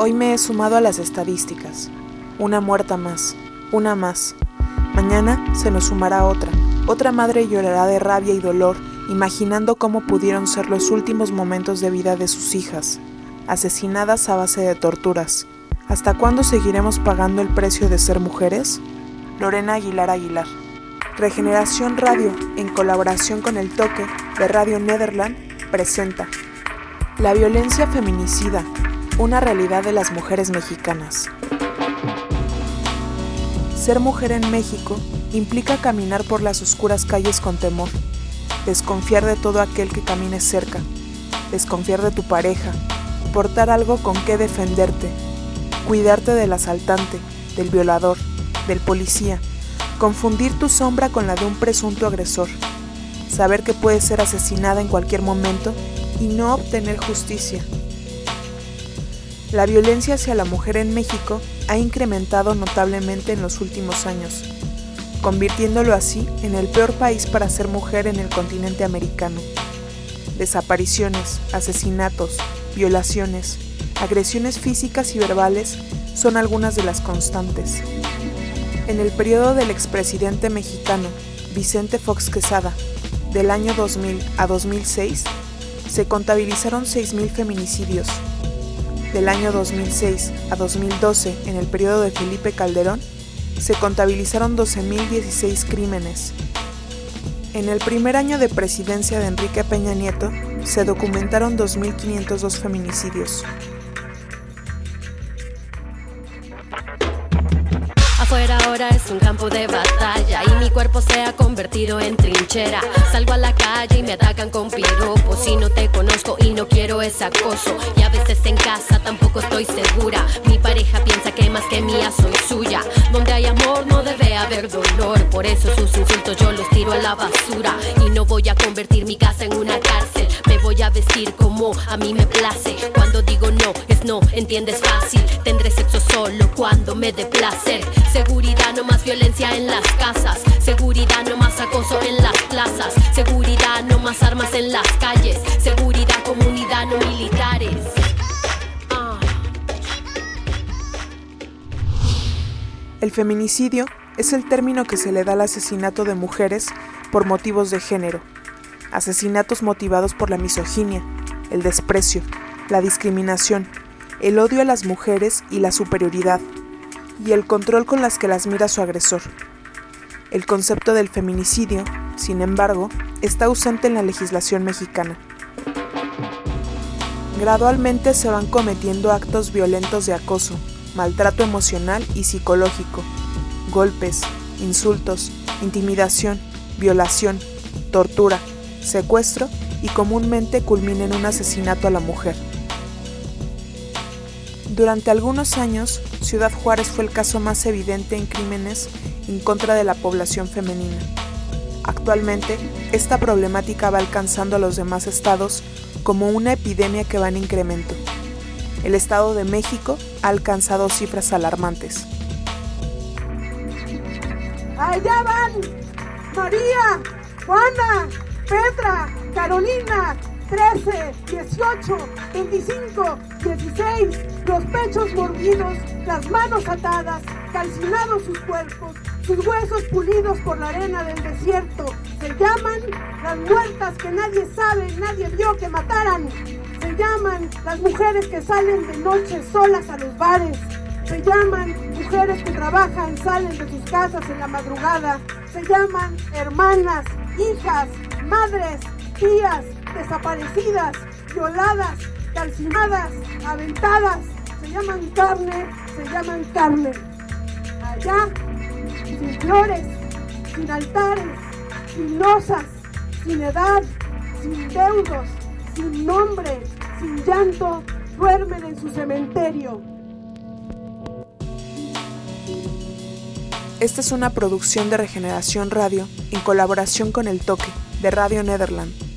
Hoy me he sumado a las estadísticas. Una muerta más, una más. Mañana se nos sumará otra. Otra madre llorará de rabia y dolor, imaginando cómo pudieron ser los últimos momentos de vida de sus hijas, asesinadas a base de torturas. ¿Hasta cuándo seguiremos pagando el precio de ser mujeres? Lorena Aguilar Aguilar. Regeneración Radio, en colaboración con El Toque de Radio Nederland, presenta La violencia feminicida, una realidad de las mujeres mexicanas. Ser mujer en México implica caminar por las oscuras calles con temor, desconfiar de todo aquel que camine cerca, desconfiar de tu pareja, portar algo con qué defenderte, cuidarte del asaltante, del violador, del policía, confundir tu sombra con la de un presunto agresor, saber que puedes ser asesinada en cualquier momento y no obtener justicia. La violencia hacia la mujer en México ha incrementado notablemente en los últimos años, convirtiéndolo así en el peor país para ser mujer en el continente americano. Desapariciones, asesinatos, violaciones, agresiones físicas y verbales son algunas de las constantes. En el periodo del expresidente mexicano Vicente Fox Quesada, del año 2000 a 2006, se contabilizaron 6.000 feminicidios. Del año 2006 a 2012, en el periodo de Felipe Calderón, se contabilizaron 12.016 crímenes. En el primer año de presidencia de Enrique Peña Nieto, se documentaron 2.502 feminicidios. Afuera ahora es un campo de batalla y mi cuerpo se ha convertido en trinchera. Salgo a la calle y me atacan con piropos y no te conozco y no quiero ese acoso. Y a veces en casa tampoco estoy segura. Mi pareja piensa que más que mía soy suya. Donde hay amor no debe haber dolor. Por eso sus insultos yo los tiro a la basura. Y no voy a convertir mi casa en una cárcel. Me voy a vestir como a mí me place. Cuando digo no, es no, entiendes fácil. Tendré sexo solo cuando me dé placer. Seguridad, no más violencia en las casas. Seguridad, no más acoso en las plazas. Seguridad, no más armas en las calles. Seguridad, comunidad, no militares. Ah. El feminicidio es el término que se le da al asesinato de mujeres por motivos de género. Asesinatos motivados por la misoginia, el desprecio, la discriminación, el odio a las mujeres y la superioridad, y el control con las que las mira su agresor. El concepto del feminicidio, sin embargo, está ausente en la legislación mexicana. Gradualmente se van cometiendo actos violentos de acoso, maltrato emocional y psicológico, golpes, insultos, intimidación, violación, tortura, secuestro y comúnmente culmina en un asesinato a la mujer. Durante algunos años, Ciudad Juárez fue el caso más evidente en crímenes en contra de la población femenina. Actualmente, esta problemática va alcanzando a los demás estados como una epidemia que va en incremento. El Estado de México ha alcanzado cifras alarmantes. Allá van María, Juana, Petra, Carolina, 13, 18, 25, 16, los pechos mordidos, las manos atadas, calcinados sus cuerpos, sus huesos pulidos por la arena del desierto. Se llaman las muertas que nadie sabe, nadie vio que mataran. Se llaman las mujeres que salen de noche solas a los bares. Se llaman mujeres que trabajan, salen de sus casas en la madrugada. Se llaman hermanas, hijas, madres, tías, desaparecidas, violadas, calcinadas, aventadas. Se llaman carne, se llaman carne. Allá, sin flores, sin altares, sin losas, sin edad, sin deudos, sin nombre, sin llanto, duermen en su cementerio. Esta es una producción de Regeneración Radio en colaboración con El Toque de Radio Nederland.